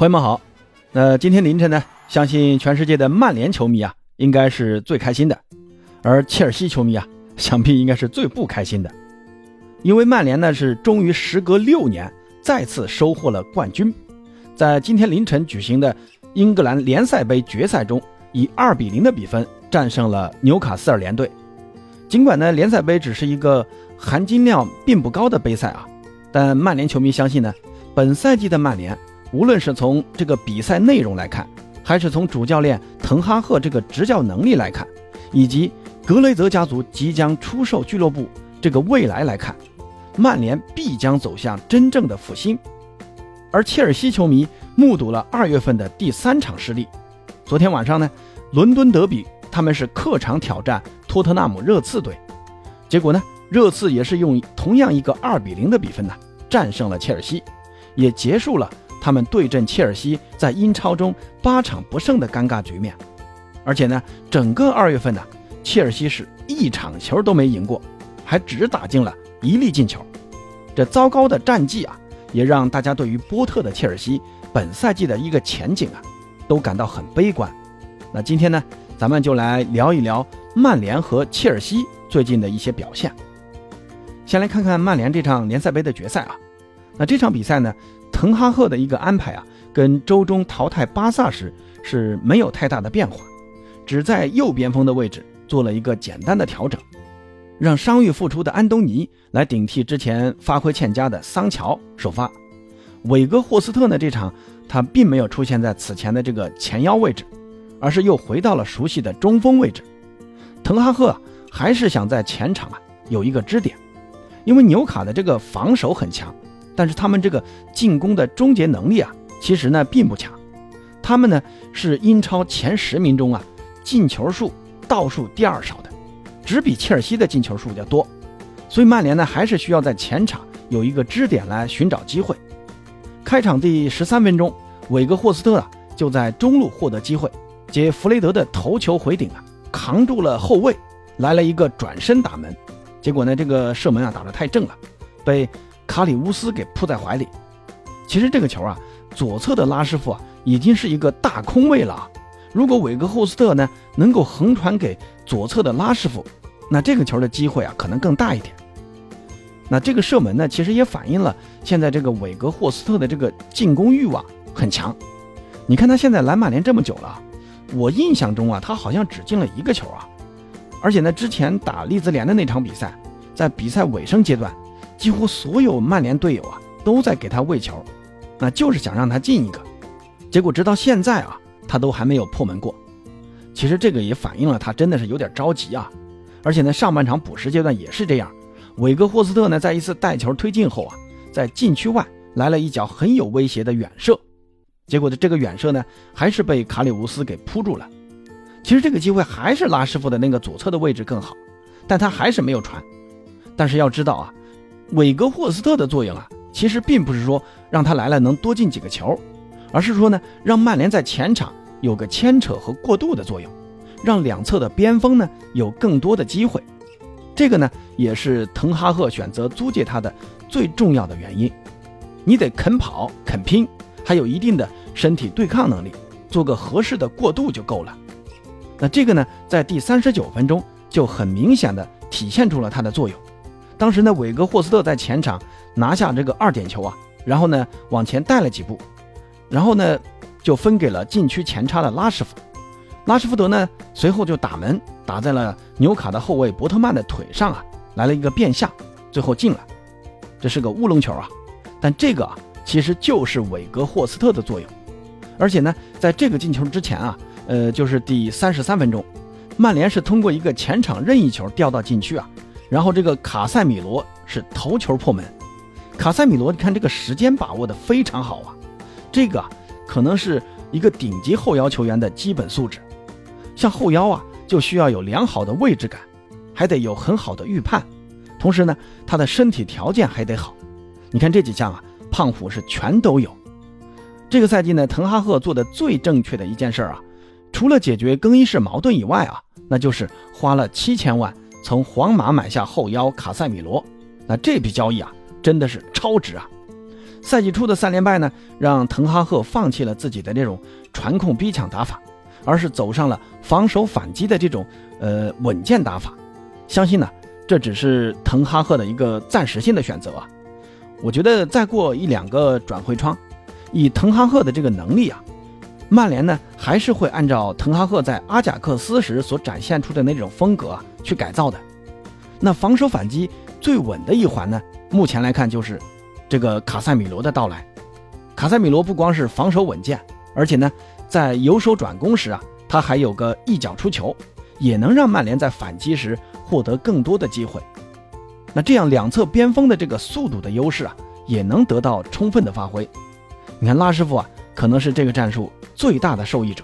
朋友们好，那今天凌晨呢，相信全世界的曼联球迷啊，应该是最开心的，而切尔西球迷啊，想必应该是最不开心的，因为曼联呢是终于时隔六年再次收获了冠军，在今天凌晨举行的英格兰联赛杯决赛中，以二比零的比分战胜了纽卡斯尔联队。尽管呢联赛杯只是一个含金量并不高的杯赛啊，但曼联球迷相信呢，本赛季的曼联。无论是从这个比赛内容来看，还是从主教练滕哈赫这个执教能力来看，以及格雷泽家族即将出售俱乐部这个未来来看，曼联必将走向真正的复兴。而切尔西球迷目睹了二月份的第三场失利。昨天晚上呢，伦敦德比他们是客场挑战托特纳姆热刺队，结果呢，热刺也是用同样一个二比零的比分呢战胜了切尔西，也结束了。他们对阵切尔西在英超中八场不胜的尴尬局面，而且呢，整个二月份呢，切尔西是一场球都没赢过，还只打进了一粒进球。这糟糕的战绩啊，也让大家对于波特的切尔西本赛季的一个前景啊，都感到很悲观。那今天呢，咱们就来聊一聊曼联和切尔西最近的一些表现。先来看看曼联这场联赛杯的决赛啊，那这场比赛呢？滕哈赫的一个安排啊，跟周中淘汰巴萨时是没有太大的变化，只在右边锋的位置做了一个简单的调整，让伤愈复出的安东尼来顶替之前发挥欠佳的桑乔首发。韦格霍斯特呢，这场他并没有出现在此前的这个前腰位置，而是又回到了熟悉的中锋位置。滕哈赫还是想在前场啊有一个支点，因为纽卡的这个防守很强。但是他们这个进攻的终结能力啊，其实呢并不强。他们呢是英超前十名中啊进球数倒数第二少的，只比切尔西的进球数要多。所以曼联呢还是需要在前场有一个支点来寻找机会。开场第十三分钟，韦格霍斯特啊就在中路获得机会，接弗雷德的头球回顶啊，扛住了后卫，来了一个转身打门。结果呢这个射门啊打得太正了，被。卡里乌斯给扑在怀里。其实这个球啊，左侧的拉师傅啊，已经是一个大空位了。如果韦格霍斯特呢能够横传给左侧的拉师傅，那这个球的机会啊可能更大一点。那这个射门呢，其实也反映了现在这个韦格霍斯特的这个进攻欲望很强。你看他现在来曼联这么久了，我印象中啊，他好像只进了一个球啊。而且呢，之前打利兹联的那场比赛，在比赛尾声阶段。几乎所有曼联队友啊都在给他喂球，那就是想让他进一个。结果直到现在啊，他都还没有破门过。其实这个也反映了他真的是有点着急啊。而且呢，上半场补时阶段也是这样。韦格霍斯特呢，在一次带球推进后啊，在禁区外来了一脚很有威胁的远射。结果的这个远射呢，还是被卡里乌斯给扑住了。其实这个机会还是拉师傅的那个左侧的位置更好，但他还是没有传。但是要知道啊。韦格霍斯特的作用啊，其实并不是说让他来了能多进几个球，而是说呢，让曼联在前场有个牵扯和过渡的作用，让两侧的边锋呢有更多的机会。这个呢，也是滕哈赫选择租借他的最重要的原因。你得肯跑肯拼，还有一定的身体对抗能力，做个合适的过渡就够了。那这个呢，在第三十九分钟就很明显的体现出了它的作用。当时呢，韦格霍斯特在前场拿下这个二点球啊，然后呢往前带了几步，然后呢就分给了禁区前插的拉什福。德，拉什福德呢随后就打门打在了纽卡的后卫伯特曼的腿上啊，来了一个变向，最后进了，这是个乌龙球啊，但这个啊其实就是韦格霍斯特的作用，而且呢在这个进球之前啊，呃就是第三十三分钟，曼联是通过一个前场任意球调到禁区啊。然后这个卡塞米罗是头球破门，卡塞米罗，你看这个时间把握的非常好啊，这个可能是一个顶级后腰球员的基本素质。像后腰啊，就需要有良好的位置感，还得有很好的预判，同时呢，他的身体条件还得好。你看这几项啊，胖虎是全都有。这个赛季呢，滕哈赫做的最正确的一件事啊，除了解决更衣室矛盾以外啊，那就是花了七千万。从皇马买下后腰卡塞米罗，那这笔交易啊，真的是超值啊！赛季初的三连败呢，让滕哈赫放弃了自己的这种传控逼抢打法，而是走上了防守反击的这种呃稳健打法。相信呢，这只是滕哈赫的一个暂时性的选择啊。我觉得再过一两个转会窗，以滕哈赫的这个能力啊，曼联呢还是会按照滕哈赫在阿贾克斯时所展现出的那种风格去改造的。那防守反击最稳的一环呢，目前来看就是这个卡塞米罗的到来。卡塞米罗不光是防守稳健，而且呢，在由守转攻时啊，他还有个一脚出球，也能让曼联在反击时获得更多的机会。那这样两侧边锋的这个速度的优势啊，也能得到充分的发挥。你看拉师傅啊，可能是这个战术最大的受益者。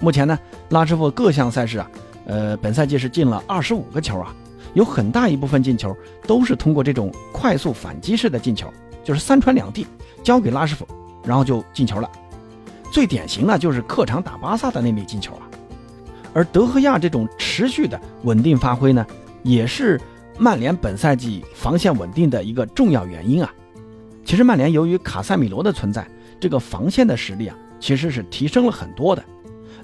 目前呢，拉师傅各项赛事啊，呃，本赛季是进了二十五个球啊。有很大一部分进球都是通过这种快速反击式的进球，就是三传两递，交给拉师傅，然后就进球了。最典型的就是客场打巴萨的那粒进球啊。而德赫亚这种持续的稳定发挥呢，也是曼联本赛季防线稳定的一个重要原因啊。其实曼联由于卡塞米罗的存在，这个防线的实力啊，其实是提升了很多的。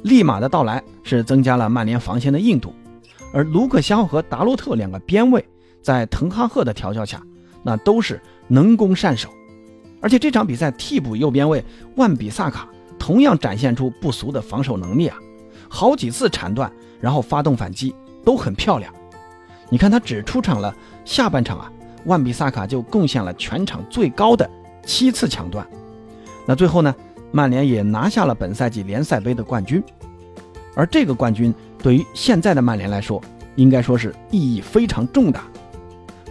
利马的到来是增加了曼联防线的硬度。而卢克肖和达洛特两个边卫在滕哈赫的调教下，那都是能攻善守。而且这场比赛替补右边卫万比萨卡同样展现出不俗的防守能力啊，好几次铲断，然后发动反击都很漂亮。你看他只出场了下半场啊，万比萨卡就贡献了全场最高的七次抢断。那最后呢，曼联也拿下了本赛季联赛杯的冠军。而这个冠军对于现在的曼联来说，应该说是意义非常重大。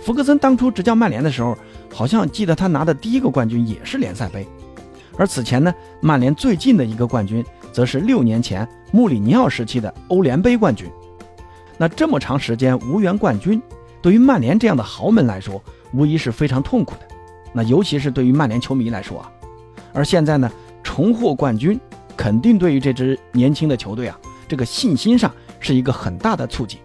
福格森当初执教曼联的时候，好像记得他拿的第一个冠军也是联赛杯。而此前呢，曼联最近的一个冠军，则是六年前穆里尼奥时期的欧联杯冠军。那这么长时间无缘冠军，对于曼联这样的豪门来说，无疑是非常痛苦的。那尤其是对于曼联球迷来说啊，而现在呢，重获冠军，肯定对于这支年轻的球队啊。这个信心上是一个很大的促进。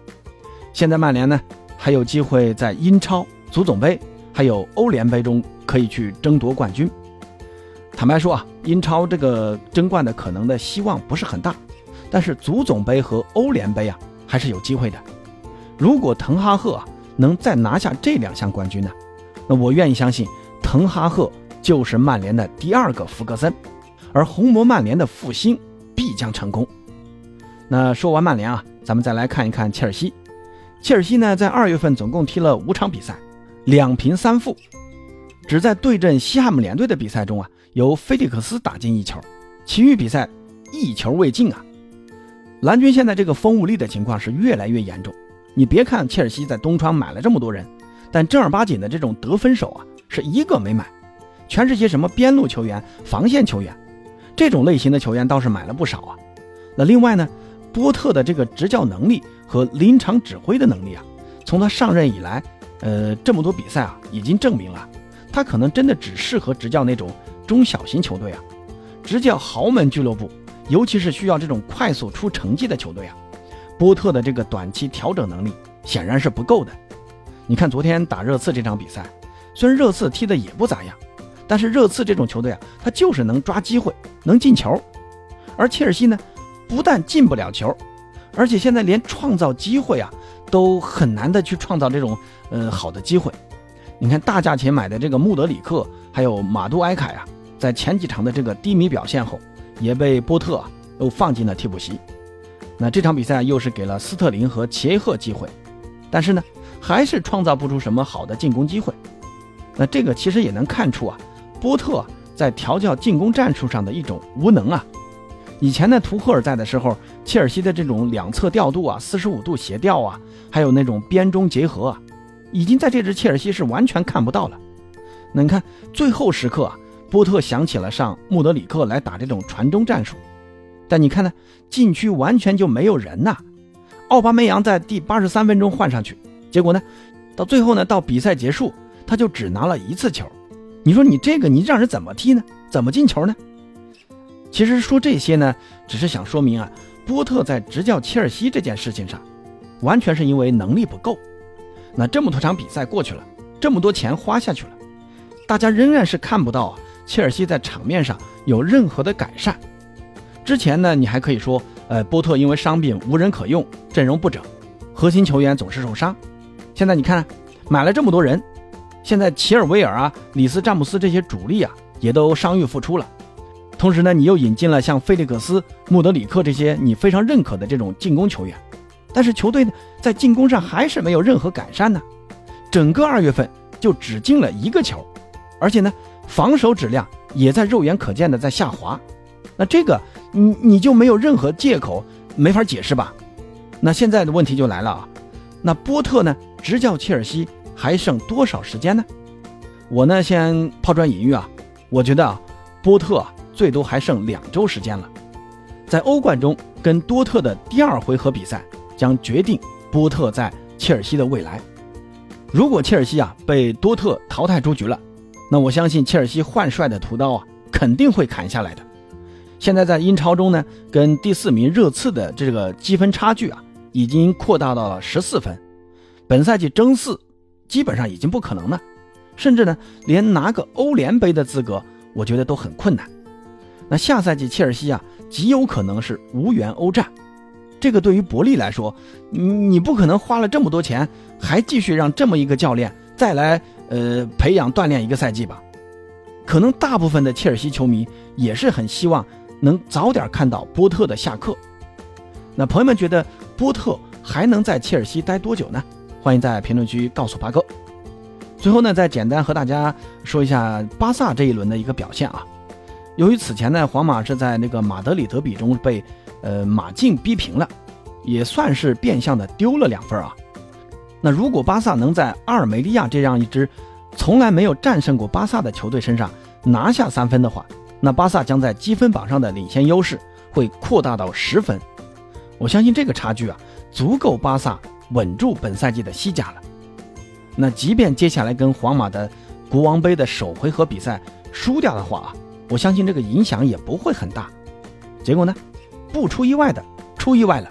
现在曼联呢还有机会在英超、足总杯还有欧联杯中可以去争夺冠军。坦白说啊，英超这个争冠的可能的希望不是很大，但是足总杯和欧联杯啊还是有机会的。如果滕哈赫啊能再拿下这两项冠军呢，那我愿意相信滕哈赫就是曼联的第二个福格森，而红魔曼联的复兴必将成功。那说完曼联啊，咱们再来看一看切尔西。切尔西呢，在二月份总共踢了五场比赛，两平三负，只在对阵西汉姆联队的比赛中啊，由菲利克斯打进一球，其余比赛一球未进啊。蓝军现在这个风无力的情况是越来越严重。你别看切尔西在东窗买了这么多人，但正儿八经的这种得分手啊，是一个没买，全是些什么边路球员、防线球员，这种类型的球员倒是买了不少啊。那另外呢？波特的这个执教能力和临场指挥的能力啊，从他上任以来，呃，这么多比赛啊，已经证明了，他可能真的只适合执教那种中小型球队啊，执教豪门俱乐部，尤其是需要这种快速出成绩的球队啊，波特的这个短期调整能力显然是不够的。你看昨天打热刺这场比赛，虽然热刺踢的也不咋样，但是热刺这种球队啊，他就是能抓机会，能进球，而切尔西呢？不但进不了球，而且现在连创造机会啊都很难的去创造这种呃好的机会。你看大价钱买的这个穆德里克还有马杜埃凯啊，在前几场的这个低迷表现后，也被波特啊又放进了替补席。那这场比赛又是给了斯特林和齐耶赫机会，但是呢还是创造不出什么好的进攻机会。那这个其实也能看出啊，波特在调教进攻战术上的一种无能啊。以前呢，图赫尔在的时候，切尔西的这种两侧调度啊、四十五度斜调啊，还有那种边中结合啊，已经在这支切尔西是完全看不到了。那你看最后时刻啊，波特想起了上穆德里克来打这种传中战术，但你看呢，禁区完全就没有人呐。奥巴梅扬在第八十三分钟换上去，结果呢，到最后呢，到比赛结束他就只拿了一次球。你说你这个你让人怎么踢呢？怎么进球呢？其实说这些呢，只是想说明啊，波特在执教切尔西这件事情上，完全是因为能力不够。那这么多场比赛过去了，这么多钱花下去了，大家仍然是看不到切尔西在场面上有任何的改善。之前呢，你还可以说，呃，波特因为伤病无人可用，阵容不整，核心球员总是受伤。现在你看，买了这么多人，现在齐尔维尔啊、里斯詹姆斯这些主力啊，也都伤愈复出了。同时呢，你又引进了像费利克斯、穆德里克这些你非常认可的这种进攻球员，但是球队呢，在进攻上还是没有任何改善呢。整个二月份就只进了一个球，而且呢，防守质量也在肉眼可见的在下滑。那这个。你你就没有任何借口，没法解释吧？那现在的问题就来了啊，那波特呢执教切尔西还剩多少时间呢？我呢先抛砖引玉啊，我觉得啊，波特啊最多还剩两周时间了，在欧冠中跟多特的第二回合比赛将决定波特在切尔西的未来。如果切尔西啊被多特淘汰出局了，那我相信切尔西换帅的屠刀啊肯定会砍下来的。现在在英超中呢，跟第四名热刺的这个积分差距啊，已经扩大到了十四分。本赛季争四，基本上已经不可能了，甚至呢，连拿个欧联杯的资格，我觉得都很困难。那下赛季切尔西啊，极有可能是无缘欧战。这个对于伯利来说，你你不可能花了这么多钱，还继续让这么一个教练再来呃培养锻炼一个赛季吧？可能大部分的切尔西球迷也是很希望。能早点看到波特的下课，那朋友们觉得波特还能在切尔西待多久呢？欢迎在评论区告诉八哥。最后呢，再简单和大家说一下巴萨这一轮的一个表现啊。由于此前呢，皇马是在那个马德里德比中被呃马竞逼平了，也算是变相的丢了两分啊。那如果巴萨能在阿尔梅利亚这样一支从来没有战胜过巴萨的球队身上拿下三分的话，那巴萨将在积分榜上的领先优势会扩大到十分，我相信这个差距啊，足够巴萨稳住本赛季的西甲了。那即便接下来跟皇马的国王杯的首回合比赛输掉的话啊，我相信这个影响也不会很大。结果呢，不出意外的出意外了，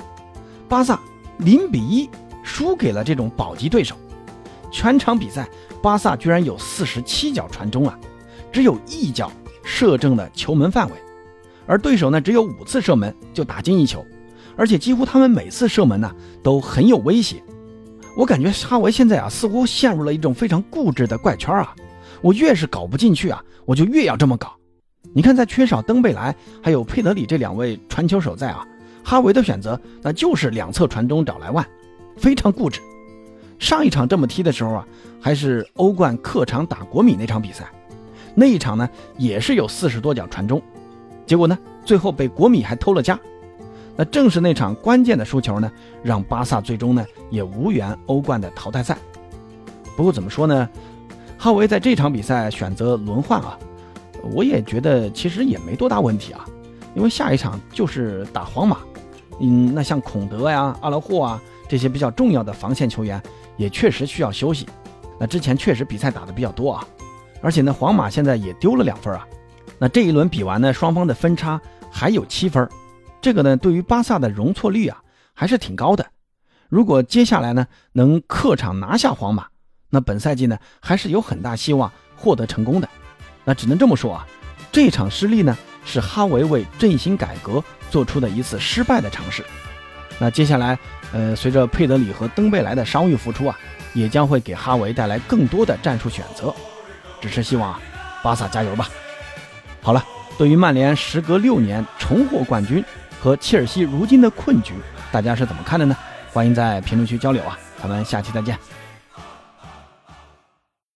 巴萨零比一输给了这种保级对手。全场比赛，巴萨居然有四十七脚传中啊，只有一脚。射正了球门范围，而对手呢只有五次射门就打进一球，而且几乎他们每次射门呢都很有威胁。我感觉哈维现在啊似乎陷入了一种非常固执的怪圈啊！我越是搞不进去啊，我就越要这么搞。你看，在缺少登贝莱还有佩德里这两位传球手在啊，哈维的选择那就是两侧传中找莱万，非常固执。上一场这么踢的时候啊，还是欧冠客场打国米那场比赛。那一场呢，也是有四十多脚传中，结果呢，最后被国米还偷了家。那正是那场关键的输球呢，让巴萨最终呢也无缘欧冠的淘汰赛。不过怎么说呢，哈维在这场比赛选择轮换啊，我也觉得其实也没多大问题啊，因为下一场就是打皇马，嗯，那像孔德呀、阿拉霍啊这些比较重要的防线球员也确实需要休息。那之前确实比赛打的比较多啊。而且呢，皇马现在也丢了两分啊，那这一轮比完呢，双方的分差还有七分，这个呢，对于巴萨的容错率啊还是挺高的。如果接下来呢能客场拿下皇马，那本赛季呢还是有很大希望获得成功的。那只能这么说啊，这场失利呢是哈维为阵型改革做出的一次失败的尝试。那接下来，呃，随着佩德里和登贝莱的伤愈复出啊，也将会给哈维带来更多的战术选择。只是希望啊，巴萨加油吧！好了，对于曼联时隔六年重获冠军和切尔西如今的困局，大家是怎么看的呢？欢迎在评论区交流啊！咱们下期再见。